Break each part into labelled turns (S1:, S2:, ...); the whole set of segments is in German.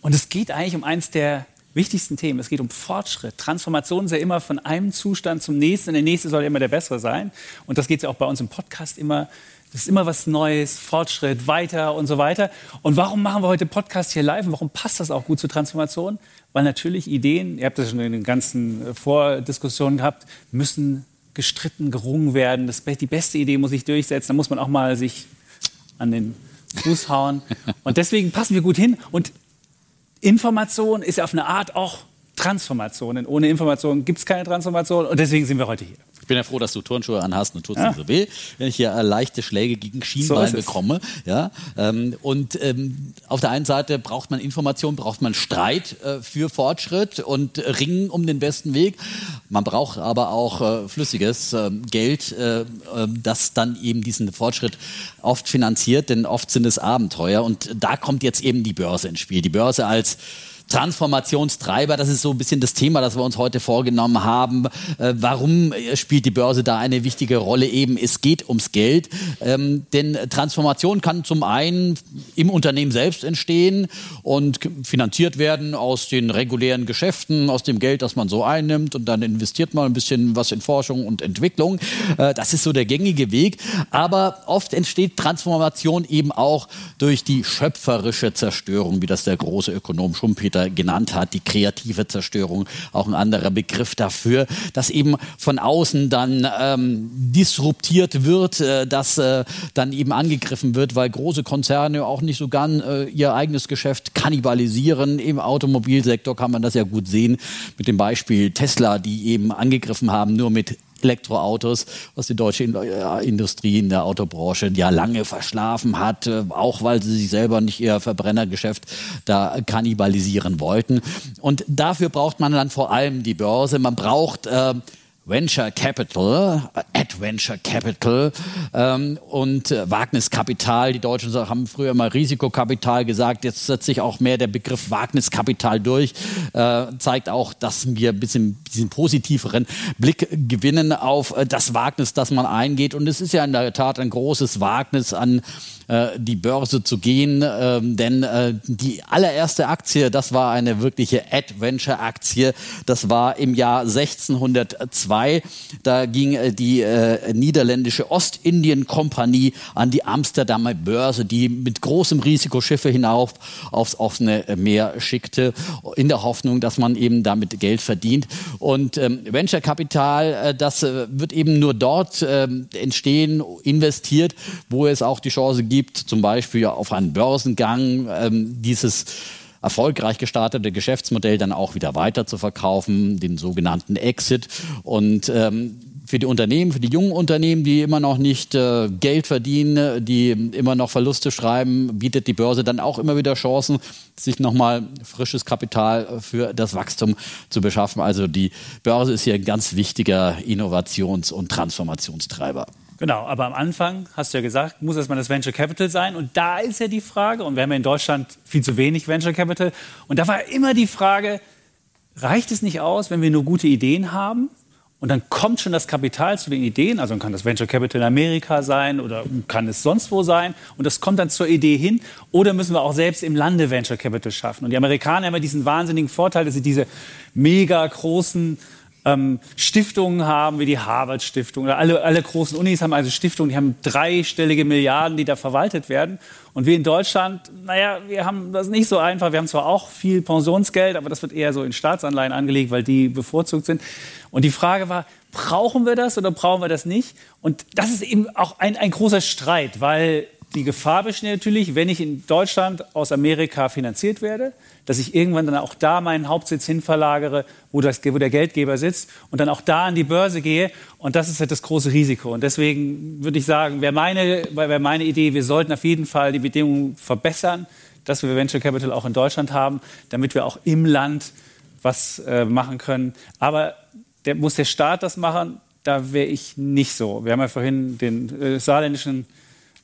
S1: Und es geht eigentlich um eins der wichtigsten Themen. Es geht um Fortschritt. Transformation ist ja immer von einem Zustand zum nächsten. Und der nächste soll immer der bessere sein. Und das geht ja auch bei uns im Podcast immer. Das ist immer was Neues, Fortschritt, weiter und so weiter. Und warum machen wir heute Podcast hier live? Und warum passt das auch gut zur Transformation? Weil natürlich Ideen, ihr habt das schon in den ganzen Vordiskussionen gehabt, müssen gestritten, gerungen werden. Das, die beste Idee muss sich durchsetzen. Da muss man auch mal sich an den Fuß hauen. Und deswegen passen wir gut hin. Und Information ist ja auf eine Art auch Transformation. Denn ohne Information gibt es keine Transformation. Und deswegen sind wir heute hier.
S2: Ich bin ja froh, dass du Turnschuhe anhast und tut es ja. so weh, wenn ich hier äh, leichte Schläge gegen Schienbein so bekomme. Ja, ähm, und ähm, auf der einen Seite braucht man Information, braucht man Streit äh, für Fortschritt und Ringen um den besten Weg. Man braucht aber auch äh, flüssiges ähm, Geld, äh, ähm, das dann eben diesen Fortschritt oft finanziert, denn oft sind es Abenteuer. Und da kommt jetzt eben die Börse ins Spiel. Die Börse als Transformationstreiber, das ist so ein bisschen das Thema, das wir uns heute vorgenommen haben. Äh, warum spielt die Börse da eine wichtige Rolle? Eben, es geht ums Geld. Ähm, denn Transformation kann zum einen im Unternehmen selbst entstehen und finanziert werden aus den regulären Geschäften, aus dem Geld, das man so einnimmt und dann investiert man ein bisschen was in Forschung und Entwicklung. Äh, das ist so der gängige Weg. Aber oft entsteht Transformation eben auch durch die schöpferische Zerstörung, wie das der große Ökonom Schumpeter Schumpeter genannt hat, die kreative Zerstörung, auch ein anderer Begriff dafür, dass eben von außen dann ähm, disruptiert wird, äh, dass äh, dann eben angegriffen wird, weil große Konzerne auch nicht so gern äh, ihr eigenes Geschäft kannibalisieren. Im Automobilsektor kann man das ja gut sehen mit dem Beispiel Tesla, die eben angegriffen haben, nur mit Elektroautos, was die deutsche Industrie in der Autobranche ja lange verschlafen hat, äh, auch weil sie sich selber nicht ihr Verbrennergeschäft da kannibalisieren wollten. Und dafür braucht man dann vor allem die Börse. Man braucht äh, Venture Capital, Adventure Capital ähm, und äh, Wagniskapital. Die Deutschen haben früher mal Risikokapital gesagt, jetzt setzt sich auch mehr der Begriff Wagniskapital durch, äh, zeigt auch, dass wir ein bisschen diesen positiveren Blick gewinnen auf äh, das Wagnis, das man eingeht. Und es ist ja in der Tat ein großes Wagnis an äh, die Börse zu gehen, äh, denn äh, die allererste Aktie, das war eine wirkliche Adventure-Aktie, das war im Jahr 1602. Da ging äh, die äh, niederländische Ostindien-Kompanie an die Amsterdamer Börse, die mit großem Risiko Schiffe hinauf aufs offene Meer schickte, in der Hoffnung, dass man eben damit Geld verdient. Und ähm, Venture-Kapital, äh, das wird eben nur dort ähm, entstehen, investiert, wo es auch die Chance gibt, gibt, zum Beispiel auf einen Börsengang, ähm, dieses erfolgreich gestartete Geschäftsmodell dann auch wieder weiter zu verkaufen, den sogenannten Exit. Und ähm, für die Unternehmen, für die jungen Unternehmen, die immer noch nicht äh, Geld verdienen, die immer noch Verluste schreiben, bietet die Börse dann auch immer wieder Chancen, sich nochmal frisches Kapital für das Wachstum zu beschaffen. Also die Börse ist hier ein ganz wichtiger Innovations- und Transformationstreiber.
S1: Genau, aber am Anfang, hast du ja gesagt, muss erstmal das Venture Capital sein. Und da ist ja die Frage, und wir haben ja in Deutschland viel zu wenig Venture Capital. Und da war immer die Frage, reicht es nicht aus, wenn wir nur gute Ideen haben? Und dann kommt schon das Kapital zu den Ideen, also kann das Venture Capital in Amerika sein oder kann es sonst wo sein und das kommt dann zur Idee hin. Oder müssen wir auch selbst im Lande Venture Capital schaffen? Und die Amerikaner haben ja diesen wahnsinnigen Vorteil, dass sie diese mega großen ähm, Stiftungen haben, wie die Harvard-Stiftung oder alle, alle großen Unis haben also Stiftungen, die haben dreistellige Milliarden, die da verwaltet werden. Und wir in Deutschland, naja, wir haben das nicht so einfach. Wir haben zwar auch viel Pensionsgeld, aber das wird eher so in Staatsanleihen angelegt, weil die bevorzugt sind. Und die Frage war, brauchen wir das oder brauchen wir das nicht? Und das ist eben auch ein, ein großer Streit, weil die Gefahr besteht natürlich, wenn ich in Deutschland aus Amerika finanziert werde, dass ich irgendwann dann auch da meinen Hauptsitz hinverlagere, wo, das, wo der Geldgeber sitzt und dann auch da an die Börse gehe. Und das ist halt das große Risiko. Und deswegen würde ich sagen, wäre meine, wär meine Idee, wir sollten auf jeden Fall die Bedingungen verbessern, dass wir Venture Capital auch in Deutschland haben, damit wir auch im Land was äh, machen können. Aber der, muss der Staat das machen? Da wäre ich nicht so. Wir haben ja vorhin den äh, saarländischen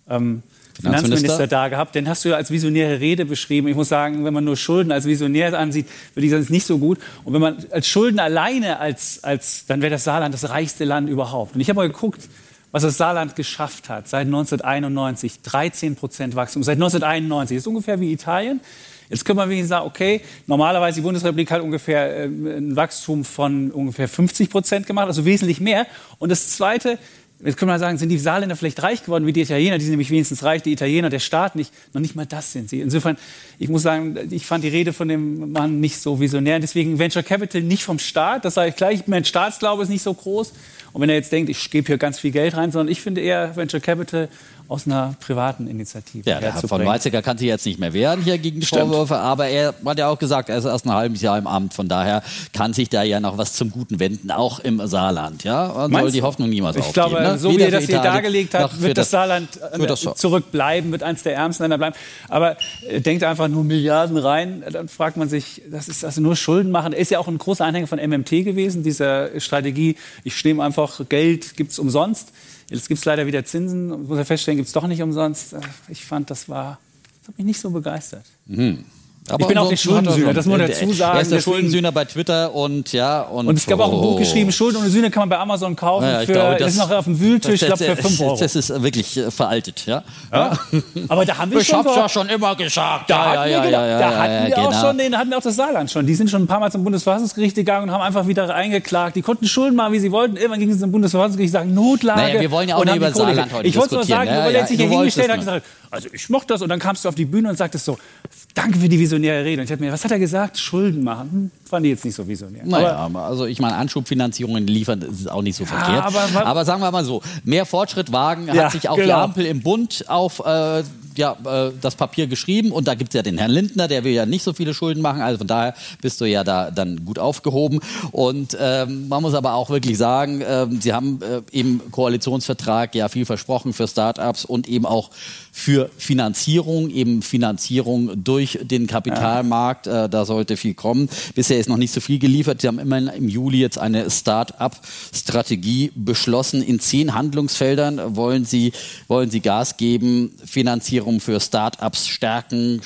S1: ähm, Finanzminister da gehabt. Den hast du ja als visionäre Rede beschrieben. Ich muss sagen, wenn man nur Schulden als visionär ansieht, würde ich sagen, das ist nicht so gut. Und wenn man als Schulden alleine als, als dann wäre das Saarland das reichste Land überhaupt. Und ich habe mal geguckt, was das Saarland geschafft hat seit 1991. 13 Prozent Wachstum. Seit 1991. Das ist ungefähr wie Italien. Jetzt können wir wenigstens sagen, okay, normalerweise die Bundesrepublik hat ungefähr äh, ein Wachstum von ungefähr 50 Prozent gemacht, also wesentlich mehr. Und das Zweite, Jetzt können wir sagen, sind die Saarländer vielleicht reich geworden wie die Italiener? Die sind nämlich wenigstens reich, die Italiener, der Staat nicht. Noch nicht mal das sind sie. Insofern, ich muss sagen, ich fand die Rede von dem Mann nicht so visionär. Deswegen Venture Capital nicht vom Staat. Das sage ich gleich. Mein Staatsglaube ist nicht so groß. Und wenn er jetzt denkt, ich gebe hier ganz viel Geld rein, sondern ich finde eher Venture Capital aus einer privaten Initiative.
S2: Ja, der Herr von Weizsäcker kann sich jetzt nicht mehr wehren hier gegen die Stimmt. Vorwürfe, aber er hat ja auch gesagt, er ist erst ein halbes Jahr im Amt, von daher kann sich da ja noch was zum Guten wenden, auch im Saarland. Ja, man Meinst soll die Hoffnung niemals
S1: ich aufgeben. Ich glaube, ne? so Weder wie er das hier dargelegt hat, wird das, das Saarland das zurückbleiben, wird eins der ärmsten Länder bleiben. Aber äh, denkt einfach nur Milliarden rein, dann fragt man sich, das ist also nur Schulden machen. Er ist ja auch ein großer Anhänger von MMT gewesen, dieser Strategie, ich nehme einfach Geld, gibt es umsonst. Jetzt gibt es leider wieder Zinsen. Ich muss ja feststellen, gibt es doch nicht umsonst. Ich fand, das war, das hat mich nicht so begeistert. Mhm. Aber ich bin auch der Schuldensühner, das muss man dazu sagen.
S2: Er ist der Schuldensühner bei Twitter und ja.
S1: Und, und es gab auch ein Buch geschrieben, Schulden ohne Sühne kann man bei Amazon kaufen. Ja, für, glaube, das ist noch auf dem Wühltisch, ich glaube, für 5 Euro.
S2: Das ist wirklich äh, veraltet, ja.
S1: ja. Aber da haben wir
S2: ich schon. Ich hab's ja schon immer gesagt.
S1: Da hatten wir, da hatten wir auch genau. schon, den hatten wir auch das Saarland schon. Die sind schon ein paar Mal zum Bundesverfassungsgericht gegangen und haben einfach wieder eingeklagt. Die konnten Schulden machen, wie sie wollten. Irgendwann gingen sie zum Bundesverfassungsgericht, sagen Notlage.
S2: Naja, wir wollen ja auch nicht über Saarland heute
S1: Ich wollte nur sagen, weil er sich hier hingestellt hat gesagt, also ich mochte das und dann kamst du auf die Bühne und sagtest so, danke für die visionäre Rede. Und ich dachte mir, was hat er gesagt? Schulden machen. Fand ich jetzt nicht so visionär.
S2: Naja, aber, also ich meine, Anschubfinanzierungen liefern, ist auch nicht so verkehrt. Aber, aber, sagen wir mal so, mehr Fortschritt wagen ja, hat sich auch genau. die Ampel im Bund auf äh, ja, äh, das Papier geschrieben und da gibt es ja den Herrn Lindner, der will ja nicht so viele Schulden machen, also von daher bist du ja da dann gut aufgehoben. Und ähm, man muss aber auch wirklich sagen, äh, Sie haben äh, im Koalitionsvertrag ja viel versprochen für Start-ups und eben auch für Finanzierung, eben Finanzierung durch den Kapitalmarkt. Ja. Äh, da sollte viel kommen. Bisher ist noch nicht so viel geliefert. Sie haben immerhin im Juli jetzt eine Start-up-Strategie beschlossen. In zehn Handlungsfeldern wollen Sie, wollen Sie Gas geben, Finanzierung für Start-ups stärken,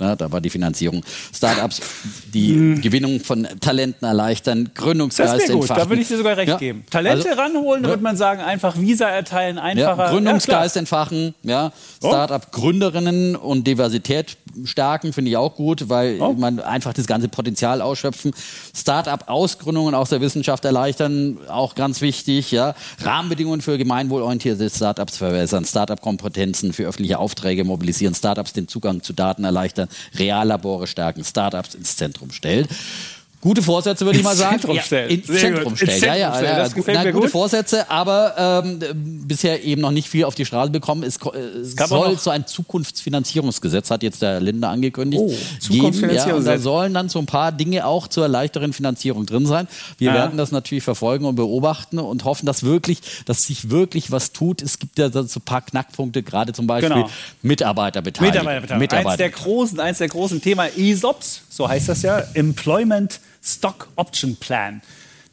S2: ja, da war die Finanzierung. Startups, die hm. Gewinnung von Talenten erleichtern, Gründungsgeist das gut, entfachen.
S1: Da würde ich dir sogar recht ja. geben. Talente also, ranholen, da würde man sagen, einfach Visa erteilen, einfacher.
S2: Ja, Gründungsgeist entfachen, ja. Oh. Startup-Gründerinnen und Diversität stärken, finde ich auch gut, weil oh. man einfach das ganze Potenzial ausschöpfen. Startup-Ausgründungen aus der Wissenschaft erleichtern, auch ganz wichtig, ja. Rahmenbedingungen für gemeinwohlorientierte Startups verbessern, Startup-Kompetenzen für öffentliche Aufträge mobilisieren, Startups den Zugang zu Daten erleichtern, Reallabore stärken, Startups ins Zentrum stellt. Gute Vorsätze, würde ich mal sagen.
S1: Zentrum stellen. Ja,
S2: ins Zentrum stellen. Ins Zentrum ja, ja, ja. Das gefällt Na, mir gute gut. Vorsätze, aber ähm, bisher eben noch nicht viel auf die Straße bekommen. Es, es soll so ein Zukunftsfinanzierungsgesetz, hat jetzt der Linde angekündigt. Oh, Zukunftsfinanzierungsgesetz. Ja, da sollen dann so ein paar Dinge auch zur leichteren Finanzierung drin sein. Wir ja. werden das natürlich verfolgen und beobachten und hoffen, dass wirklich, dass sich wirklich was tut. Es gibt ja so ein paar Knackpunkte, gerade zum Beispiel genau. Mitarbeiterbeteiligung.
S1: Mitarbeiterbeteiligung. Mitarbeiter. Eins der großen, eins der großen Themen ESOPs, so heißt das ja, Employment Stock Option Plan.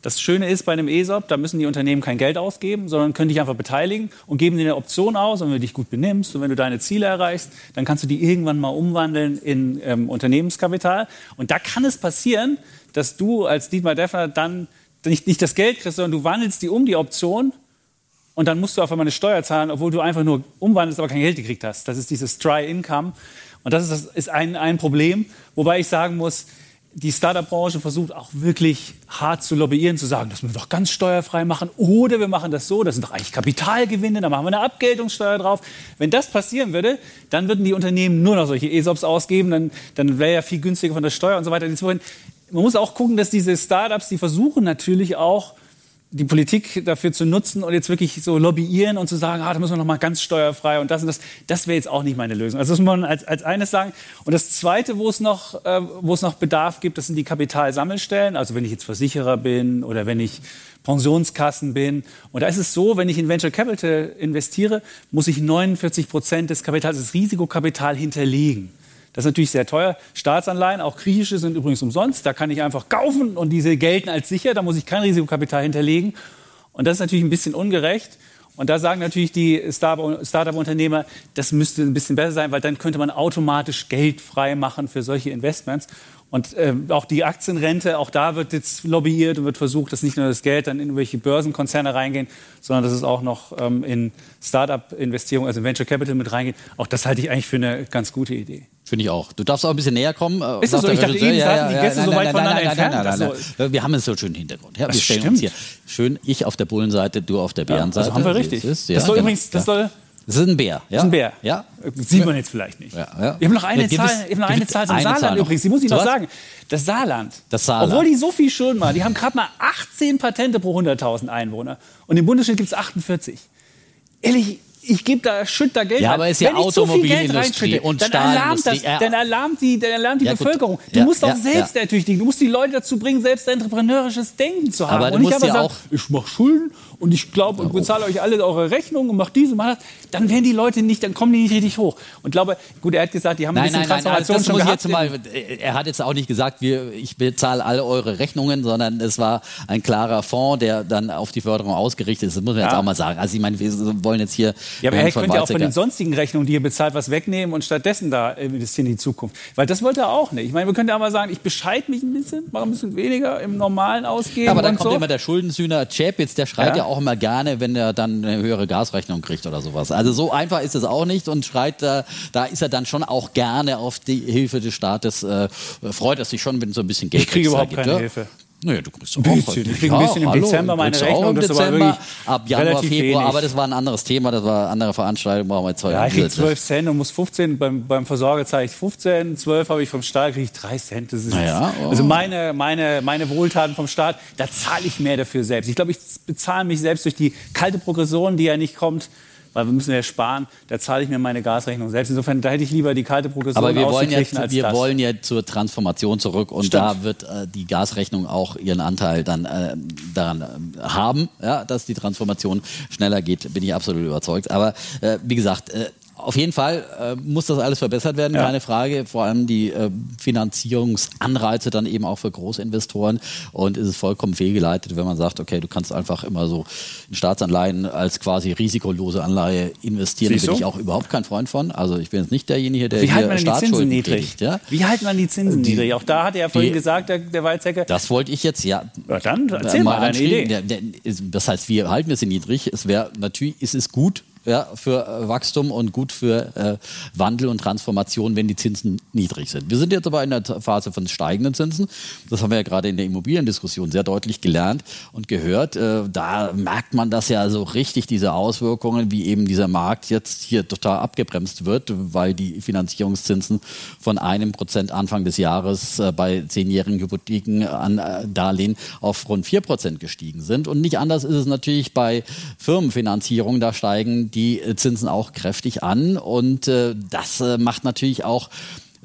S1: Das Schöne ist bei einem ESOP, da müssen die Unternehmen kein Geld ausgeben, sondern können dich einfach beteiligen und geben dir eine Option aus. Und wenn du dich gut benimmst und wenn du deine Ziele erreichst, dann kannst du die irgendwann mal umwandeln in ähm, Unternehmenskapital. Und da kann es passieren, dass du als Dietmar Deffner dann nicht, nicht das Geld kriegst, sondern du wandelst die um, die Option. Und dann musst du auf einmal eine Steuer zahlen, obwohl du einfach nur umwandelst, aber kein Geld gekriegt hast. Das ist dieses Dry Income. Und das ist, das ist ein, ein Problem. Wobei ich sagen muss, die Startup-Branche versucht auch wirklich hart zu lobbyieren, zu sagen, das müssen wir doch ganz steuerfrei machen oder wir machen das so, das sind doch eigentlich Kapitalgewinne, da machen wir eine Abgeltungssteuer drauf. Wenn das passieren würde, dann würden die Unternehmen nur noch solche ESOPs ausgeben, dann, dann wäre ja viel günstiger von der Steuer und so weiter. Man muss auch gucken, dass diese Startups, die versuchen natürlich auch, die Politik dafür zu nutzen und jetzt wirklich so lobbyieren und zu sagen, ah, da müssen wir noch mal ganz steuerfrei und das und das, das wäre jetzt auch nicht meine Lösung. Also das muss man als, als eines sagen. Und das Zweite, wo es, noch, äh, wo es noch Bedarf gibt, das sind die Kapitalsammelstellen. Also wenn ich jetzt Versicherer bin oder wenn ich Pensionskassen bin. Und da ist es so, wenn ich in Venture Capital investiere, muss ich 49 Prozent des Kapitals, des Risikokapital hinterlegen. Das ist natürlich sehr teuer. Staatsanleihen, auch griechische, sind übrigens umsonst. Da kann ich einfach kaufen und diese gelten als sicher. Da muss ich kein Risikokapital hinterlegen. Und das ist natürlich ein bisschen ungerecht. Und da sagen natürlich die Startup-Unternehmer, das müsste ein bisschen besser sein, weil dann könnte man automatisch Geld frei machen für solche Investments. Und äh, auch die Aktienrente, auch da wird jetzt lobbyiert und wird versucht, dass nicht nur das Geld dann in irgendwelche Börsenkonzerne reingehen, sondern dass es auch noch ähm, in Start-up-Investierungen, also in Venture Capital mit reingeht. Auch das halte ich eigentlich für eine ganz gute Idee.
S2: Finde ich auch. Du darfst auch ein bisschen näher kommen.
S1: Äh, Ist das so? Ich dachte, eben ja, ja, die Gäste so weit voneinander entfernt.
S2: Wir haben einen so schönen Hintergrund. Ja, wir stellen uns hier schön, ich auf der Bullenseite, du auf der Bärenseite.
S1: Ja, also haben wir richtig. Das, das soll genau. übrigens, das soll
S2: das ist ein Bär. Ja?
S1: Das ist ein Bär.
S2: Ja.
S1: Sieht man jetzt vielleicht nicht. Ja, ja. Ich habe noch eine ja, Zahl, ich noch eine Zahl zum Saarland Zahl übrigens. Die muss ich noch sagen. Das Saarland.
S2: Das Saarland.
S1: Obwohl die so viel Schulden machen, die haben gerade mal 18 Patente pro 100.000 Einwohner. Und im Bundesstaat gibt es 48. Ehrlich, ich gebe da, schütt da Geld
S2: Ja, aber ist ja Automobilindustrie und
S1: dann alarmt, das, dann alarmt die, dann alarmt die ja, Bevölkerung. Du ja, musst auch ja, selbst ertüchtigen. Du musst die Leute dazu bringen, selbst entrepreneurisches Denken zu haben.
S2: Aber du und musst
S1: nicht
S2: aber sagen,
S1: ich mache Schulden und ich glaube und bezahle euch alle eure Rechnungen und mache diese und mach das. Dann werden die Leute nicht, dann kommen die nicht richtig hoch. Und glaube, gut, er hat gesagt, die haben
S2: nein,
S1: ein bisschen
S2: nein,
S1: Transformation
S2: nein,
S1: schon
S2: gehabt. Jetzt mal, er hat jetzt auch nicht gesagt, wir, ich bezahle alle eure Rechnungen, sondern es war ein klarer Fonds, der dann auf die Förderung ausgerichtet ist. Das muss man jetzt auch mal sagen. Also ich meine, wir wollen jetzt hier...
S1: Ja, aber er könnte ja auch von den sonstigen Rechnungen, die ihr bezahlt, was wegnehmen und stattdessen da investieren in die Zukunft. Weil das wollte er auch nicht. Ich meine, wir können ja mal sagen, ich bescheid mich ein bisschen, mache ein bisschen weniger im normalen Ausgeben. Ja,
S2: aber dann kommt
S1: so.
S2: immer der Schuldensühner Chapitz, der schreit ja. ja. Auch immer gerne, wenn er dann eine höhere Gasrechnung kriegt oder sowas. Also so einfach ist es auch nicht und schreit, da, da ist er dann schon auch gerne auf die Hilfe des Staates, äh, freut er sich schon, wenn so ein bisschen Geld
S1: Ich kriege überhaupt keine Hilfe.
S2: Naja, du kriegst
S1: ein bisschen. Ich kriege ein bisschen im hallo, Dezember meine Rechnung.
S2: Im Dezember, ab Januar, Februar. Wenig. Aber das war ein anderes Thema, das war eine andere Veranstaltung. Brauchen wir jetzt
S1: ja, ich kriege 12 Cent und muss 15. Beim, beim Versorger zahle ich 15, 12 habe ich vom Staat, kriege ich 3 Cent. Das ist
S2: naja,
S1: oh. Also meine, meine, meine Wohltaten vom Staat, da zahle ich mehr dafür selbst. Ich glaube, ich bezahle mich selbst durch die kalte Progression, die ja nicht kommt weil wir müssen ja sparen, da zahle ich mir meine Gasrechnung selbst. Insofern da hätte ich lieber die kalte Progression
S2: Aber wir wollen ja, wir
S1: das.
S2: wollen ja zur Transformation zurück und Stimmt. da wird äh, die Gasrechnung auch ihren Anteil dann äh, daran äh, haben, ja, dass die Transformation schneller geht, bin ich absolut überzeugt. Aber äh, wie gesagt, äh, auf jeden Fall äh, muss das alles verbessert werden, ja. keine Frage. Vor allem die äh, Finanzierungsanreize dann eben auch für Großinvestoren. Und es ist vollkommen fehlgeleitet, wenn man sagt, okay, du kannst einfach immer so in Staatsanleihen als quasi risikolose Anleihe investieren. Da bin ich auch überhaupt kein Freund von. Also ich bin jetzt nicht derjenige, der
S1: Wie hier man die Zinsen niedrig? Ja? Wie halten man die Zinsen die, niedrig? Auch da hat er ja vorhin die, gesagt, der, der Weizsäcker.
S2: Das wollte ich jetzt, ja.
S1: ja dann erzähl mal, mal deine Idee.
S2: Das heißt, wir halten wir sie niedrig. Es wäre natürlich, ist es gut, ja, für äh, Wachstum und gut für äh, Wandel und Transformation, wenn die Zinsen niedrig sind. Wir sind jetzt aber in der Phase von steigenden Zinsen. Das haben wir ja gerade in der Immobiliendiskussion sehr deutlich gelernt und gehört. Äh, da merkt man das ja so richtig, diese Auswirkungen, wie eben dieser Markt jetzt hier total abgebremst wird, weil die Finanzierungszinsen von einem Prozent Anfang des Jahres äh, bei zehnjährigen Hypotheken an äh, Darlehen auf rund vier Prozent gestiegen sind. Und nicht anders ist es natürlich bei Firmenfinanzierung. Da steigen die Zinsen auch kräftig an. Und äh, das äh, macht natürlich auch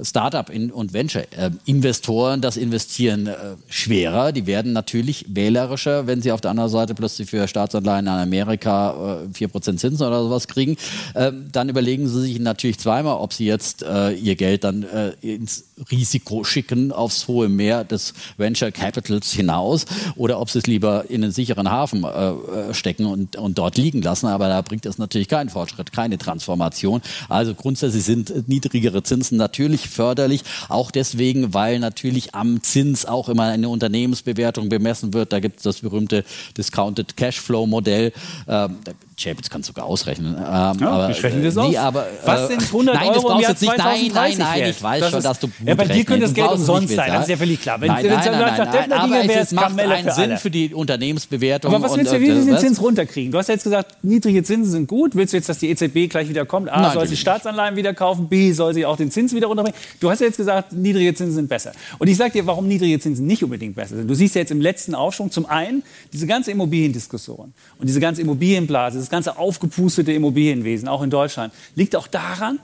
S2: Startup und Venture-Investoren das Investieren äh, schwerer. Die werden natürlich wählerischer, wenn sie auf der anderen Seite plötzlich für Staatsanleihen in Amerika äh, 4% Zinsen oder sowas kriegen. Ähm, dann überlegen sie sich natürlich zweimal, ob sie jetzt äh, ihr Geld dann äh, ins Risiko schicken aufs hohe Meer des Venture Capitals hinaus oder ob sie es lieber in einen sicheren Hafen äh, äh, stecken und, und dort liegen lassen. Aber da bringt es natürlich keinen Fortschritt, keine Transformation. Also grundsätzlich sind niedrigere Zinsen natürlich förderlich. Auch deswegen, weil natürlich am Zins auch immer eine Unternehmensbewertung bemessen wird. Da gibt es das berühmte Discounted Cashflow Modell. Ähm, Chapitz kann sogar ausrechnen. Ähm, ja,
S1: aber, ich rechne das aus.
S2: aber,
S1: Was sind 100
S2: nein,
S1: Euro im
S2: Jahr nicht. Nein, nein, nein, ich weiß
S1: das
S2: schon, dass du
S1: Ja, bei dir könnte das Geld umsonst sein, das ist ja völlig klar.
S2: Wenn, nein, nein, nein, nein, nein, nein aber es macht einen Sinn für die Unternehmensbewertung.
S1: Aber was willst du, wie willst du den Zins runterkriegen? Du hast ja jetzt gesagt, niedrige Zinsen sind gut. Willst du jetzt, dass die EZB gleich wieder kommt? A, soll sie Staatsanleihen wieder kaufen, B, soll sie auch den Zins wieder runterbringen? Du hast ja jetzt gesagt, niedrige Zinsen sind besser. Und ich sage dir, warum niedrige Zinsen nicht unbedingt besser sind. Du siehst ja jetzt im letzten Aufschwung zum einen diese ganze Immobiliendiskussion und diese ganze Immobilienblase, das ganze aufgepustete Immobilienwesen, auch in Deutschland, liegt auch daran,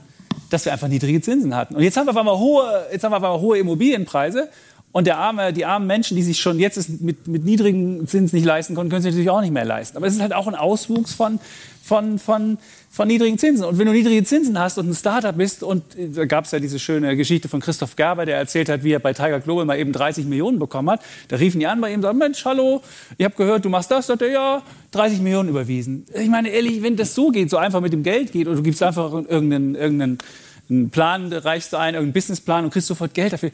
S1: dass wir einfach niedrige Zinsen hatten. Und jetzt haben wir auf einmal hohe, jetzt haben wir auf einmal hohe Immobilienpreise. Und arme, die armen Menschen, die sich schon jetzt mit, mit niedrigen Zinsen nicht leisten konnten, können sich natürlich auch nicht mehr leisten. Aber es ist halt auch ein Auswuchs von, von, von, von niedrigen Zinsen. Und wenn du niedrige Zinsen hast und ein Startup bist, und äh, da gab es ja diese schöne Geschichte von Christoph Gerber, der erzählt hat, wie er bei Tiger Global mal eben 30 Millionen bekommen hat. Da riefen die an bei ihm und sagten, Mensch, hallo, ich habe gehört, du machst das. Sagt er, ja, 30 Millionen überwiesen. Ich meine, ehrlich, wenn das so geht, so einfach mit dem Geld geht, und du gibst einfach irgendeinen, irgendeinen Plan, reichst du ein, irgendeinen Businessplan und kriegst sofort Geld dafür.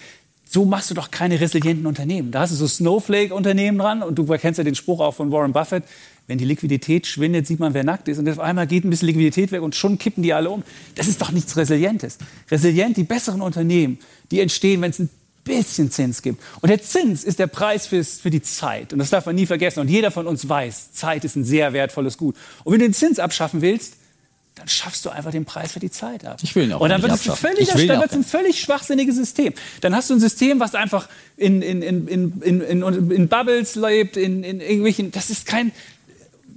S1: So machst du doch keine resilienten Unternehmen. Da hast du so Snowflake-Unternehmen dran und du kennst ja den Spruch auch von Warren Buffett, wenn die Liquidität schwindet, sieht man, wer nackt ist. Und auf einmal geht ein bisschen Liquidität weg und schon kippen die alle um. Das ist doch nichts Resilientes. Resilient, die besseren Unternehmen, die entstehen, wenn es ein bisschen Zins gibt. Und der Zins ist der Preis fürs, für die Zeit. Und das darf man nie vergessen. Und jeder von uns weiß, Zeit ist ein sehr wertvolles Gut. Und wenn du den Zins abschaffen willst, dann schaffst du einfach den Preis für die Zeit ab.
S2: Ich will ihn auch
S1: Und dann wird es ein völlig, dann wird's ein völlig schwachsinniges System. Dann hast du ein System, was einfach in, in, in, in, in, in, in Bubbles lebt, in, in irgendwelchen. Das ist kein.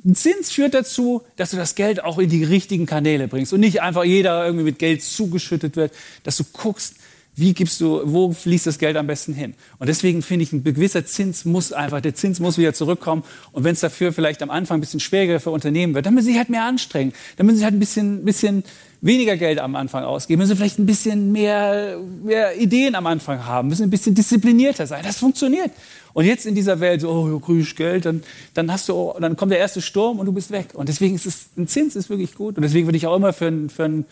S1: Ein Zins führt dazu, dass du das Geld auch in die richtigen Kanäle bringst und nicht einfach jeder irgendwie mit Geld zugeschüttet wird, dass du guckst, wie gibst du, wo fließt das Geld am besten hin? Und deswegen finde ich, ein gewisser Zins muss einfach, der Zins muss wieder zurückkommen. Und wenn es dafür vielleicht am Anfang ein bisschen schwieriger für Unternehmen wird, dann müssen sie halt mehr anstrengen. Dann müssen sie halt ein bisschen, bisschen weniger Geld am Anfang ausgeben, müssen vielleicht ein bisschen mehr, mehr Ideen am Anfang haben, müssen ein bisschen disziplinierter sein. Das funktioniert. Und jetzt in dieser Welt, so, oh, ich Geld, dann, dann, hast du, dann kommt der erste Sturm und du bist weg. Und deswegen ist es, ein Zins ist wirklich gut. Und deswegen würde ich auch immer für, einen- für einen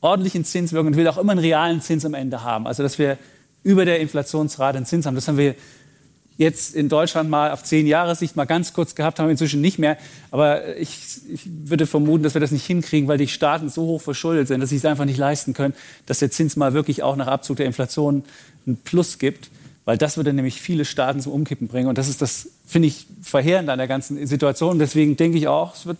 S1: ordentlichen Zins wirken und will auch immer einen realen Zins am Ende haben. Also, dass wir über der Inflationsrate einen Zins haben. Das haben wir jetzt in Deutschland mal auf zehn Jahre Sicht mal ganz kurz gehabt, haben inzwischen nicht mehr. Aber ich, ich würde vermuten, dass wir das nicht hinkriegen, weil die Staaten so hoch verschuldet sind, dass sie es einfach nicht leisten können, dass der Zins mal wirklich auch nach Abzug der Inflation einen Plus gibt. Weil das würde nämlich viele Staaten zum Umkippen bringen. Und das ist das, finde ich, verheerend an der ganzen Situation. Deswegen denke ich auch, es wird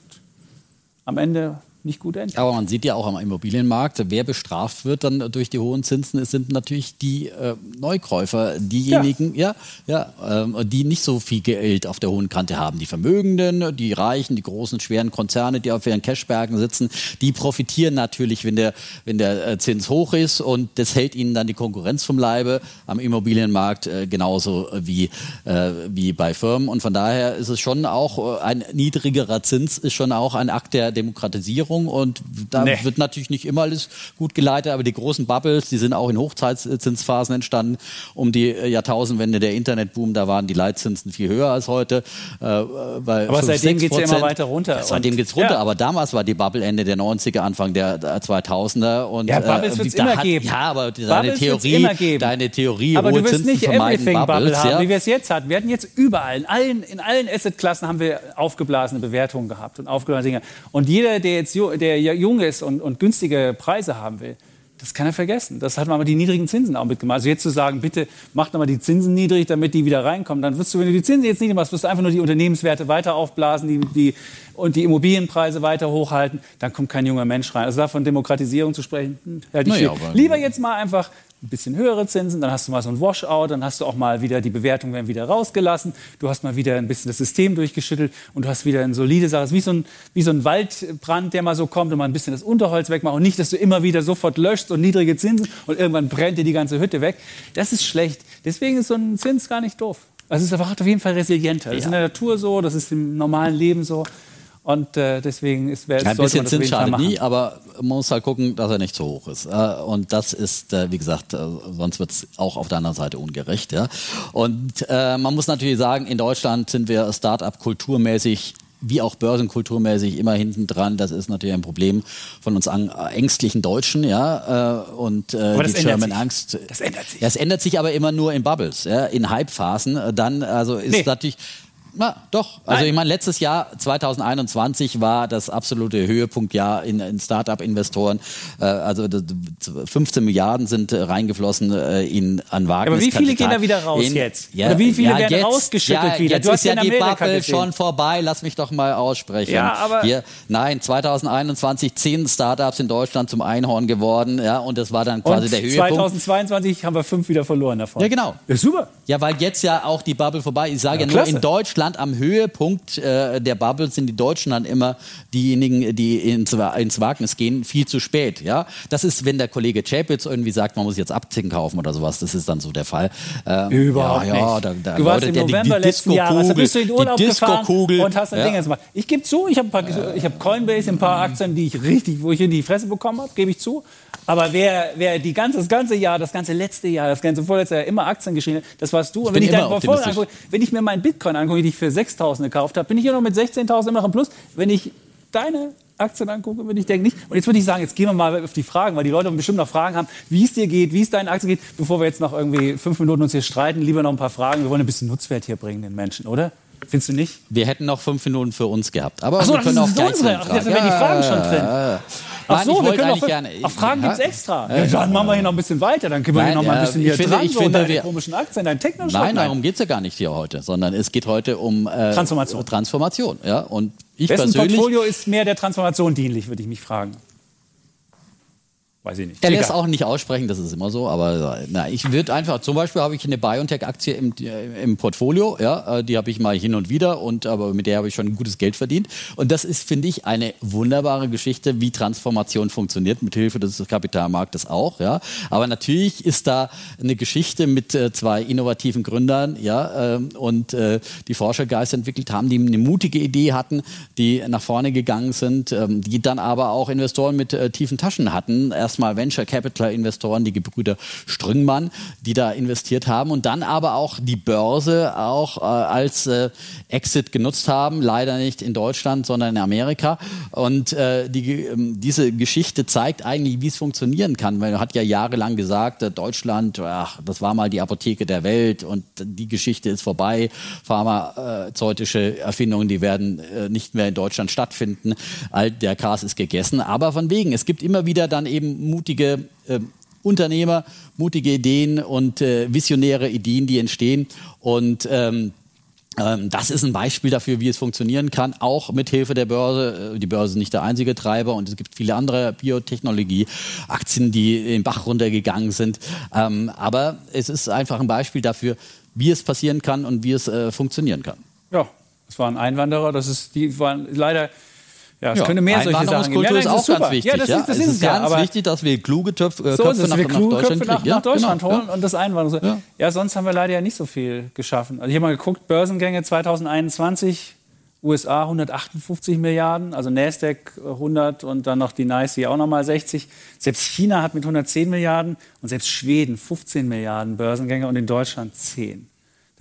S1: am Ende nicht gut enden.
S2: Aber man sieht ja auch am Immobilienmarkt, wer bestraft wird dann durch die hohen Zinsen, es sind natürlich die äh, Neukäufer, diejenigen, ja, ja, ähm, die nicht so viel Geld auf der hohen Kante haben. Die Vermögenden, die Reichen, die großen, schweren Konzerne, die auf ihren Cashbergen sitzen, die profitieren natürlich, wenn der, wenn der äh, Zins hoch ist und das hält ihnen dann die Konkurrenz vom Leibe am Immobilienmarkt äh, genauso wie, äh, wie bei Firmen. Und von daher ist es schon auch äh, ein niedrigerer Zins, ist schon auch ein Akt der Demokratisierung. Und da
S1: Nee.
S2: wird natürlich nicht immer alles gut geleitet, aber die großen Bubbles, die sind auch in Hochzinsphasen entstanden. Um die äh, Jahrtausendwende der Internetboom, da waren die Leitzinsen viel höher als heute. Äh,
S1: Aber
S2: 5,
S1: seitdem
S2: 6%.
S1: geht's ja immer weiter runter.
S2: Seitdem
S1: Und-
S2: geht's runter,
S1: ja.
S2: aber damals war die Bubble Ende der 90er, Anfang der der 2000er. Und,
S1: Ja, Bubbles
S2: äh,
S1: wird's
S2: da
S1: immer
S2: hat-
S1: geben.
S2: Ja, aber deine Theorie,
S1: immer geben.
S2: deine Theorie,
S1: Aber
S2: hohe
S1: du wirst
S2: Zinsen
S1: nicht
S2: vermeiden
S1: everything
S2: Bubbles.
S1: Bubble haben,
S2: ja.
S1: wie wir es jetzt hatten. Wir hatten jetzt überall, in allen, in allen Assetklassen haben wir aufgeblasene Bewertungen gehabt und aufgeblasene Dinge. Und jeder, der jetzt der jung ist und, und günstige Preise haben will, das kann er vergessen. Das hat man aber die niedrigen Zinsen auch mitgemacht. Also jetzt zu sagen, bitte macht nochmal die Zinsen niedrig, damit die wieder reinkommen, dann wirst du, wenn du die Zinsen jetzt niedrig machst, wirst du einfach nur die Unternehmenswerte weiter aufblasen die, die, und die Immobilienpreise weiter hochhalten, dann kommt kein junger Mensch rein. Also davon Demokratisierung zu sprechen, hm, halte ich
S2: Naja,
S1: lieber jetzt mal einfach ein bisschen höhere Zinsen, dann hast du mal so ein Washout, dann hast du auch mal wieder, die Bewertungen werden wieder rausgelassen, du hast mal wieder ein bisschen das System durchgeschüttelt und du hast wieder eine solide Sache. Es ist wie so ein, wie so ein Waldbrand, der mal so kommt und mal ein bisschen das Unterholz wegmacht und nicht, dass du immer wieder sofort löscht und niedrige Zinsen und irgendwann brennt dir die ganze Hütte weg. Das ist schlecht. Deswegen ist so ein Zins gar nicht doof. Also es ist einfach auf jeden Fall resilienter. Das ist in der Natur so, das ist im normalen Leben so. Und äh, deswegen ist, wer
S2: Ein bisschen
S1: das
S2: Zins
S1: machen.
S2: nie, aber man muss halt gucken, dass er nicht zu hoch ist. Äh, Und das ist, äh, wie gesagt, äh, sonst wird es auch auf der anderen Seite ungerecht. Ja? Und äh, man muss natürlich sagen, in Deutschland sind wir Start-up kulturmäßig wie auch börsenkulturmäßig immer hinten dran. Das ist natürlich ein Problem von uns ängstlichen Deutschen, ja. Äh, und äh,
S1: das
S2: die German. Angst.
S1: Das ändert sich.
S2: Ja, es ändert sich aber immer nur in Bubbles, ja, in Hype-Phasen. Äh, Dann, also ist
S1: Nee.
S2: natürlich. Na, doch. Also
S1: Nein.
S2: ich meine, letztes Jahr 2021 war das absolute Höhepunktjahr in, in Start-up-Investoren. Äh, also das- 15 Milliarden sind äh, reingeflossen äh, in an
S1: aber
S2: Wagniskapital.
S1: wie viele gehen da wieder raus
S2: in,
S1: jetzt? Oder wie viele werden
S2: jetzt,
S1: rausgeschüttet
S2: ja,
S1: wieder?
S2: Jetzt
S1: Du
S2: ist
S1: ja
S2: ja die Bubble schon vorbei. Lass mich doch mal aussprechen.
S1: Ja, aber-
S2: Hier, nein, 2021 zehn Startups in Deutschland zum Einhorn geworden. Ja, und das war dann quasi
S1: Und
S2: der Höhepunkt.
S1: 2022 haben wir fünf wieder verloren davon.
S2: Ja, genau.
S1: Ja, super.
S2: Ja, weil jetzt ja auch die Bubble vorbei ist. Ich sage
S1: Ja,
S2: ja, nur, in Deutschland Land am Höhepunkt äh, der Bubble sind die Deutschen dann immer diejenigen, die ins, ins Wagnis gehen, viel zu spät. Ja, das ist, wenn der Kollege Chapitz irgendwie sagt, man muss jetzt Aktien kaufen oder sowas. Das ist dann so der Fall.
S1: Ähm, Überhaupt ja, ja, da, da
S2: du warst im November die, letzten Jahres, da bist du in Urlaub gefahren
S1: und hast ein ja. Ding gemacht. Ich gebe zu, ich habe hab Coinbase, ein paar Aktien, die ich richtig, wo ich in die Fresse bekommen habe, gebe ich zu. Aber wer, wer die ganze, das ganze Jahr, das ganze letzte Jahr, das ganze vorletzte Jahr immer Aktien geschrieben hat, das warst du.
S2: Und wenn ich, dein
S1: Portfolio angucke, wenn ich mir meinen Bitcoin angucke, den ich für 6.000 gekauft habe, bin ich hier noch mit 16.000 immer noch im Plus. Wenn ich deine Aktien angucke, würde ich denken nicht. Und jetzt würde ich sagen, jetzt gehen wir mal auf die Fragen, weil die Leute bestimmt noch Fragen haben, wie es dir geht, wie es deinen Aktien geht, bevor wir jetzt noch irgendwie fünf Minuten uns hier streiten. Lieber noch ein paar Fragen. Wir wollen ein bisschen Nutzwert hier bringen den Menschen, oder? Findest du nicht?
S2: Wir hätten noch fünf Minuten für uns gehabt. Aber
S1: Ach so,
S2: wir können auch
S1: gleich unsere. Ach, jetzt sind ja, die Fragen schon drin. Ach so, wir können auch gerne. Ach, Fragen ja? gibt's extra. Ja, dann machen wir hier noch ein bisschen weiter. Dann können wir Nein, hier noch mal ein bisschen hier finde, dran, ich so finde, wir, komischen Aktien, deinen technischen
S2: Nein, darum geht es ja gar nicht hier heute, sondern es geht heute um
S1: äh, Transformation.
S2: Transformation. Ja, und ich
S1: Wessen Portfolio ist mehr der Transformation dienlich, würde ich mich fragen. Weiß ich nicht.
S2: Er lässt auch nicht aussprechen, das ist immer so, aber na, ich würde einfach, zum Beispiel habe ich eine BioNTech-Aktie im, im Portfolio, ja, äh, die habe ich mal hin und wieder, und, aber mit der habe ich schon gutes Geld verdient. Und das ist, finde ich, eine wunderbare Geschichte, wie Transformation funktioniert, mit Hilfe des Kapitalmarktes auch, ja. Aber natürlich ist da eine Geschichte mit äh, zwei innovativen Gründern, ja, äh, und äh, die Forschergeist entwickelt haben, die eine mutige Idee hatten, die nach vorne gegangen sind, ähm, die dann aber auch Investoren mit äh, tiefen Taschen hatten. Erst erstmal Venture Capital Investoren, die Gebrüder Strüngmann, die da investiert haben und dann aber auch die Börse auch äh, als äh, Exit genutzt haben. Leider nicht in Deutschland, sondern in Amerika. Und äh, die, ähm, diese Geschichte zeigt eigentlich, wie es funktionieren kann. Weil er hat ja jahrelang gesagt, äh, Deutschland, ach, das war mal die Apotheke der Welt und die Geschichte ist vorbei. Pharmazeutische Erfindungen, die werden äh, nicht mehr in Deutschland stattfinden. All der Gras ist gegessen. Aber von wegen, es gibt immer wieder dann eben mutige äh, Unternehmer, mutige Ideen und äh, visionäre Ideen, die entstehen. Und ähm, ähm, das ist ein Beispiel dafür, wie es funktionieren kann, auch mit Hilfe der Börse. Äh, die Börse ist nicht der einzige Treiber und es gibt viele andere Biotechnologie-Aktien, die in den Bach runtergegangen sind. Ähm, aber es ist einfach ein Beispiel dafür, wie es passieren kann und wie es äh, funktionieren kann.
S1: Ja, es waren Einwanderer, das ist, die waren leider ja, es ja, könnte mehr solche Sachen
S2: geben. Ja, ist auch ganz wichtig. Ja, das ist, das ist, ist ganz ja, wichtig, dass wir kluge Töpf, äh, so, Köpfe nach, wir kluge nach Deutschland, Köpfe nach,
S1: nach Deutschland genau, holen und das Einwanderung. Ja. ja, sonst haben wir leider ja nicht so viel geschaffen. Also ich habe mal geguckt, Börsengänge 2021, USA 158 Milliarden, also Nasdaq 100 und dann noch die NYSE auch nochmal 60. Selbst China hat mit 110 Milliarden und selbst Schweden 15 Milliarden Börsengänge und in Deutschland 10.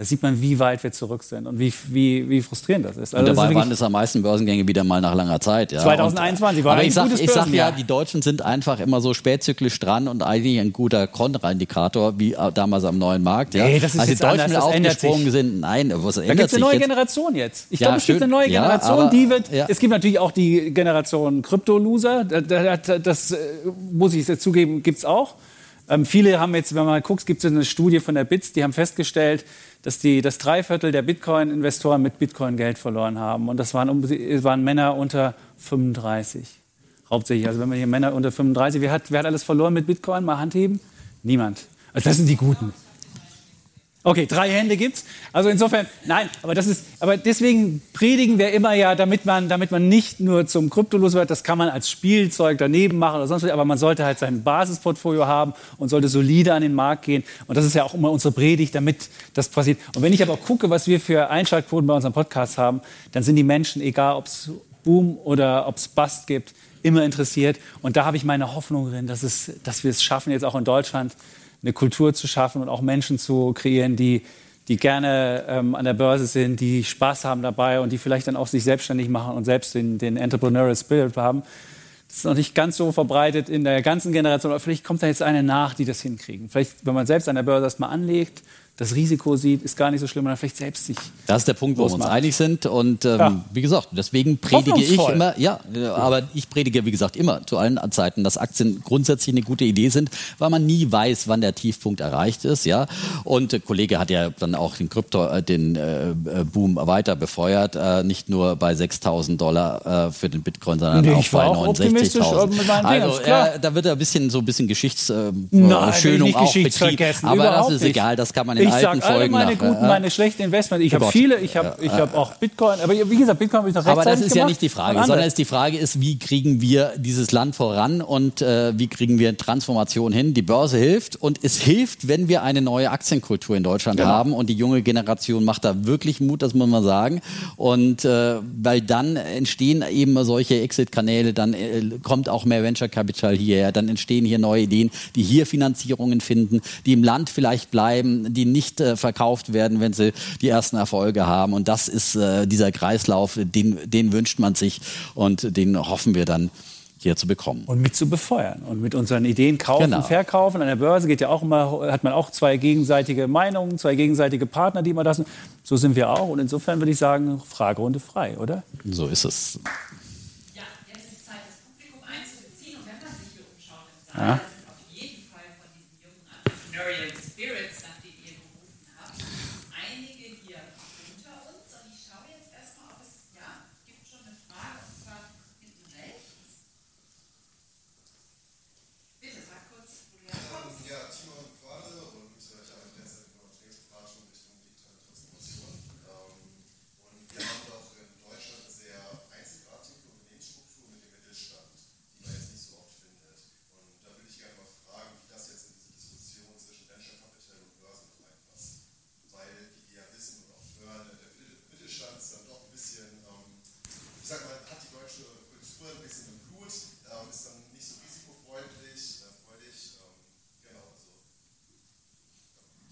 S1: Da sieht man, wie weit wir zurück sind und wie, wie, wie frustrierend das ist.
S2: Also und dabei das waren es am meisten Börsengänge wieder mal nach langer Zeit. Ja.
S1: 2021 war
S2: aber ein ich sag, gutes ich sag ja, die Deutschen sind einfach immer so spätzyklisch dran und eigentlich ein guter Kontraindikator, wie damals am neuen Markt. Ja.
S1: Nee, das ist
S2: Als
S1: die Deutschen
S2: anders, aufgesprungen sind, nein, was
S1: ändert da gibt es eine neue jetzt? Generation jetzt. Ich ja, glaube, es gibt eine neue Generation, aber, die wird, es gibt natürlich auch die Generation Krypto-Loser, das, das, äh, muss ich zugeben, gibt es auch. Ähm, viele haben jetzt, wenn man guckt, gibt es eine Studie von der BITS, die haben festgestellt, dass die, das Dreiviertel der Bitcoin-Investoren mit Bitcoin Geld verloren haben. Und das waren, waren Männer unter 35. Hauptsächlich. Also wenn man hier Männer unter 35, wer hat, wer hat alles verloren mit Bitcoin? Mal Hand heben? Niemand. Also das sind die Guten. Okay, drei Hände gibt's. Also insofern, nein, aber das ist, aber deswegen predigen wir immer ja, damit man, damit man nicht nur zum Kryptolos wird, das kann man als Spielzeug daneben machen oder sonst was, aber man sollte halt sein Basisportfolio haben und sollte solide an den Markt gehen. Und das ist ja auch immer unsere Predigt, damit das passiert. Und wenn ich aber gucke, was wir für Einschaltquoten bei unserem Podcast haben, dann sind die Menschen, egal ob es Boom oder ob es Bust gibt, immer interessiert. Und da habe ich meine Hoffnung drin, dass, es, dass wir es schaffen, jetzt auch in Deutschland, eine Kultur zu schaffen und auch Menschen zu kreieren, die, die gerne ähm, an der Börse sind, die Spaß haben dabei und die vielleicht dann auch sich selbstständig machen und selbst den, den Entrepreneurial Spirit haben. Das ist noch nicht ganz so verbreitet in der ganzen Generation, aber vielleicht kommt da jetzt eine nach, die das hinkriegen. Vielleicht, wenn man selbst an der Börse erstmal anlegt, das Risiko sieht, ist gar nicht so schlimm, man vielleicht selbst sich.
S2: Das ist der Punkt, wo wir uns einig sind. Und ähm, ja. wie gesagt, deswegen predige ich immer, ja, aber ich predige, wie gesagt, immer zu allen Zeiten, dass Aktien grundsätzlich eine gute Idee sind, weil man nie weiß, wann der Tiefpunkt erreicht ist. Ja? Und der Kollege hat ja dann auch den Krypto, äh, den äh, Boom weiter befeuert, äh, nicht nur bei 6.000 Dollar äh, für den Bitcoin, sondern nee, auch bei 69.000
S1: optimistisch mit meinen Fingern.
S2: Also, äh, da wird er ein bisschen so ein bisschen Geschichtsschönung äh, Nein, auch betrieben. Aber das ist egal, das kann man
S1: ich
S2: alten
S1: sag alle
S2: Folgen
S1: meine
S2: nach,
S1: guten, meine schlechten Investments. Ich habe viele, ich habe ich hab auch Bitcoin, aber wie gesagt, Bitcoin habe ich noch
S2: Aber das ist ja nicht die Frage, sondern ist die Frage ist, wie kriegen wir dieses Land voran und äh, wie kriegen wir Transformation hin? Die Börse hilft und es hilft, wenn wir eine neue Aktienkultur in Deutschland genau. haben und die junge Generation macht da wirklich Mut, das muss man sagen. Und äh, weil dann entstehen eben solche Exit-Kanäle, dann äh, kommt auch mehr Venture Capital hierher, dann entstehen hier neue Ideen, die hier Finanzierungen finden, die im Land vielleicht bleiben, die nicht äh, verkauft werden, wenn sie die ersten Erfolge haben. Und das ist äh, dieser Kreislauf, den, den wünscht man sich und den hoffen wir dann hier zu bekommen.
S1: Und mit zu befeuern und mit unseren Ideen kaufen, genau. verkaufen. An der Börse geht ja auch immer, hat man auch zwei gegenseitige Meinungen, zwei gegenseitige Partner, die immer das. So sind wir auch. Und insofern würde ich sagen, Fragerunde frei, oder?
S2: So ist es.
S3: Ja, jetzt ist Zeit, das Publikum einzubeziehen. Und wenn man sich hier umschaut im Saal, ja. sind auf jeden Fall von diesen jungen Entrepreneurial Spirits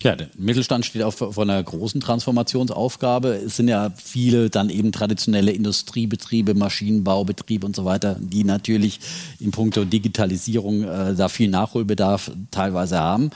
S2: Ja, der Mittelstand steht auf, vor einer großen Transformationsaufgabe. Es sind ja viele dann eben traditionelle Industriebetriebe, Maschinenbaubetriebe und so weiter, die natürlich in puncto Digitalisierung äh, da viel Nachholbedarf teilweise haben.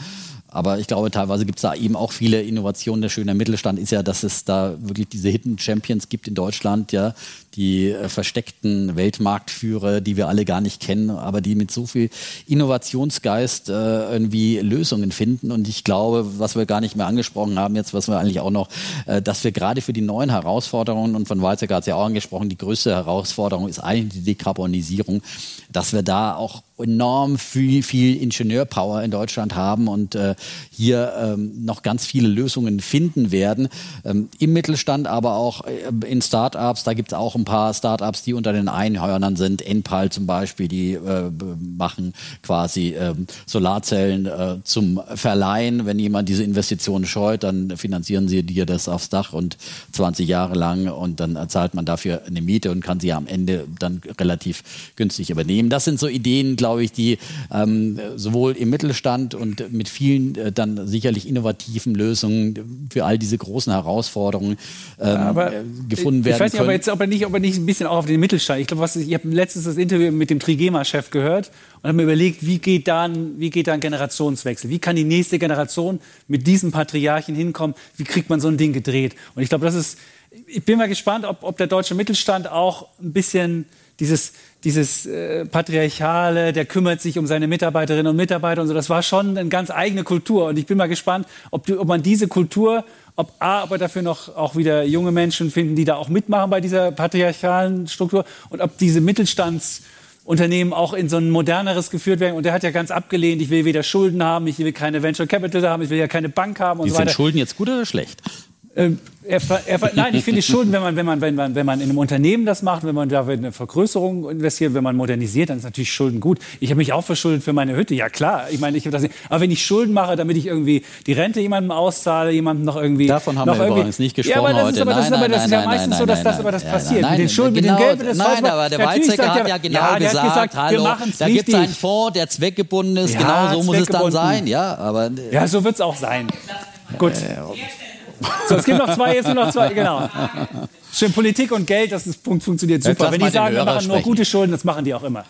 S2: Aber ich glaube, teilweise gibt es da eben auch viele Innovationen. Der schöne Mittelstand ist ja, dass es da wirklich diese Hidden Champions gibt in Deutschland, ja, die äh, versteckten Weltmarktführer, die wir alle gar nicht kennen, aber die mit so viel Innovationsgeist äh, irgendwie Lösungen finden. Und ich glaube, was wir gar nicht mehr angesprochen haben, jetzt was wir eigentlich auch noch, äh, dass wir gerade für die neuen Herausforderungen, und von Weizsäcker hat es ja auch angesprochen, die größte Herausforderung ist eigentlich die Dekarbonisierung, dass wir da auch enorm viel, viel Ingenieurpower in Deutschland haben und äh, hier ähm, noch ganz viele Lösungen finden werden. Ähm, Im Mittelstand, aber auch äh, in Startups, da gibt es auch ein paar Startups, die unter den Einhörnern sind. Enpal zum Beispiel, die äh, machen quasi äh, Solarzellen äh, zum Verleihen. Wenn jemand diese Investitionen scheut, dann finanzieren sie dir das aufs Dach und 20 Jahre lang und dann zahlt man dafür eine Miete und kann sie am Ende dann relativ günstig übernehmen. Das sind so Ideen, glaube ich, die ähm, sowohl im Mittelstand und mit vielen äh, dann sicherlich innovativen Lösungen für all diese großen Herausforderungen ähm, äh, gefunden werden. Ich
S1: weiß nicht, können. aber jetzt, ob er nicht, ob er nicht ein bisschen auch auf den Mittelstand. Ich glaube, was ich habe letztens das Interview mit dem Trigema-Chef gehört und habe mir überlegt, wie geht da ein, wie geht da ein Generationswechsel? Wie kann die nächste Generation mit diesen Patriarchen hinkommen? Wie kriegt man so ein Ding gedreht? Und ich glaube, das ist. Ich bin mal gespannt, ob, ob der deutsche Mittelstand auch ein bisschen dieses, dieses äh, Patriarchale, der kümmert sich um seine Mitarbeiterinnen und Mitarbeiter und so, das war schon eine ganz eigene Kultur. Und ich bin mal gespannt, ob, ob man diese Kultur, ob A, aber dafür noch auch wieder junge Menschen finden, die da auch mitmachen bei dieser patriarchalen Struktur und ob diese Mittelstandsunternehmen auch in so ein moderneres geführt werden. Und der hat ja ganz abgelehnt, ich will weder Schulden haben, ich will keine Venture Capital haben, ich will ja keine Bank haben und
S2: die
S1: so weiter.
S2: Sind Schulden jetzt gut oder schlecht?
S1: Ähm, er, er, nein, ich finde es Schulden, wenn man, wenn, man, wenn, man, wenn man in einem Unternehmen das macht, wenn man da in eine Vergrößerung investiert, wenn man modernisiert, dann ist natürlich Schulden gut. Ich habe mich auch verschuldet für meine Hütte, ja klar. Ich meine, ich das nicht. Aber wenn ich Schulden mache, damit ich irgendwie die Rente jemandem auszahle, jemandem noch irgendwie.
S2: Davon haben
S1: noch
S2: wir übrigens nicht gesprochen ja, aber
S1: das ist aber, das ist, aber, das ist ja meistens so, dass das aber das passiert. mit den Schulden, mit den Geld,
S2: das Nein, aber der Weizsäcker hat ja genau gesagt, hallo, da gibt es einen Fonds, der zweckgebunden ist, genau so muss es dann sein. Ja, aber,
S1: ja so wird es auch sein. Gut. So, es gibt noch zwei, jetzt sind noch zwei, genau. Schön Politik und Geld, das ist, funktioniert super. Wenn die sagen, wir machen nur gute Schulden, das machen die auch immer.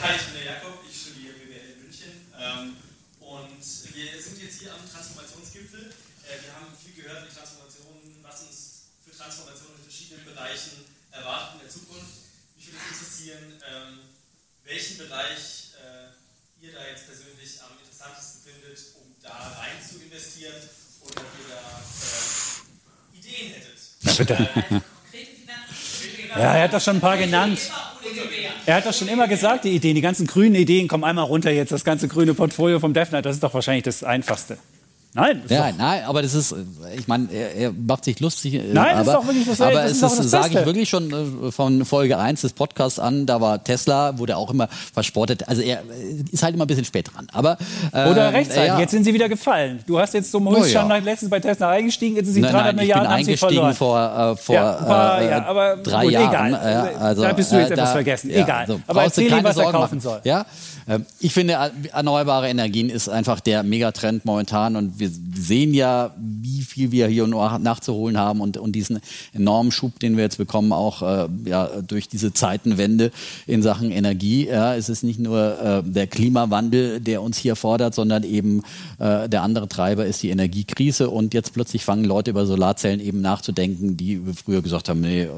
S4: Ich Jakob, ich studiere BWL in München ähm, und wir sind jetzt hier am Transformationsgipfel. Äh, wir haben viel gehört, die Transformation, was uns für Transformation in verschiedenen Bereichen erwartet in der Zukunft. Mich würde interessieren, ähm, welchen Bereich äh, ihr da jetzt persönlich am interessantesten findet, um da rein zu investieren oder ob ihr da äh, Ideen hättet.
S1: Na bitte. Ja, er hat das schon ein paar genannt. Er hat doch schon immer gesagt, die Ideen, die ganzen grünen Ideen kommen einmal runter jetzt, das ganze grüne Portfolio vom Defner, das ist doch wahrscheinlich das Einfachste. Nein,
S2: ja, nein, aber das ist, ich meine, er, er, macht sich lustig.
S1: Äh, nein,
S2: aber,
S1: das ist doch wirklich das
S2: Aber es ist, sage ich wirklich schon äh, von Folge 1 des Podcasts an, da war Tesla, wurde auch immer verspottet. Also er äh, ist halt immer ein bisschen spät dran. Aber,
S1: äh, Oder rechtzeitig, ja. jetzt sind sie wieder gefallen. Du hast jetzt zum Höchststand oh, ja. letztens bei Tesla eingestiegen, jetzt sind sie 300 nein, Milliarden
S2: ich bin eingestiegen vor, äh, vor
S1: ja, paar,
S2: äh,
S1: aber
S2: drei
S1: gut,
S2: Jahren.
S1: Egal. Also, da bist du jetzt etwas vergessen. Egal. So, aber erzähl ihm, was er kaufen machen. soll.
S2: Ja? Ähm, ich finde, erneuerbare Energien ist einfach der Megatrend momentan und wir sehen ja, wie viel wir hier nachzuholen haben und, und diesen enormen Schub, den wir jetzt bekommen, auch äh, ja, durch diese Zeitenwende in Sachen Energie. Ja, es ist nicht nur äh, der Klimawandel, der uns hier fordert, sondern eben äh, der andere Treiber ist die Energiekrise und jetzt plötzlich fangen Leute über Solarzellen eben nachzudenken, die früher gesagt haben, nee, äh,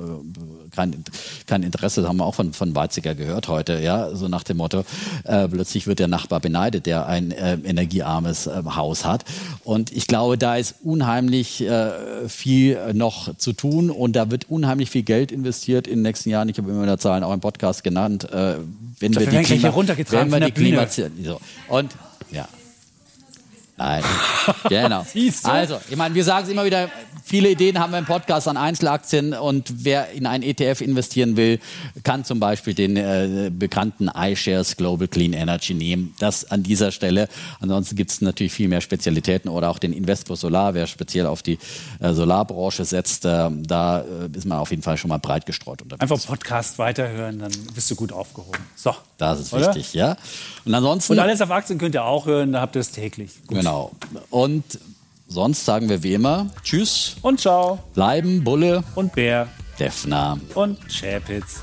S2: kein, kein Interesse, das haben wir auch von, von Weizsäcker gehört heute, ja, so nach dem Motto, äh, plötzlich wird der Nachbar beneidet, der ein äh, energiearmes äh, Haus hat. Und ich glaube, da ist unheimlich äh, viel noch zu tun und da wird unheimlich viel Geld investiert in den nächsten Jahren. Ich habe immer wieder Zahlen auch im Podcast genannt. Äh, wenn wir die Klima, wenn wir die Klima, so. Und ja. Nein. genau. Also, ich meine, wir sagen es immer wieder, Viele Ideen haben wir im Podcast an Einzelaktien und wer in einen ETF investieren will, kann zum Beispiel den äh, bekannten iShares Global Clean Energy nehmen. Das an dieser Stelle. Ansonsten gibt es natürlich viel mehr Spezialitäten oder auch den Investor Solar, wer speziell auf die äh, Solarbranche setzt. Äh, da äh, ist man auf jeden Fall schon mal breit gestreut
S1: unterwegs. Einfach Podcast weiterhören, dann bist du gut aufgehoben. So.
S2: Das ist oder? wichtig, ja.
S1: Und ansonsten. Und alles auf Aktien könnt ihr auch hören, da habt ihr es täglich.
S2: Gut. Genau. Und Sonst sagen wir wie immer Tschüss
S1: und Ciao.
S2: Bleiben Bulle
S1: und Bär.
S2: Defner
S1: und Schäpitz.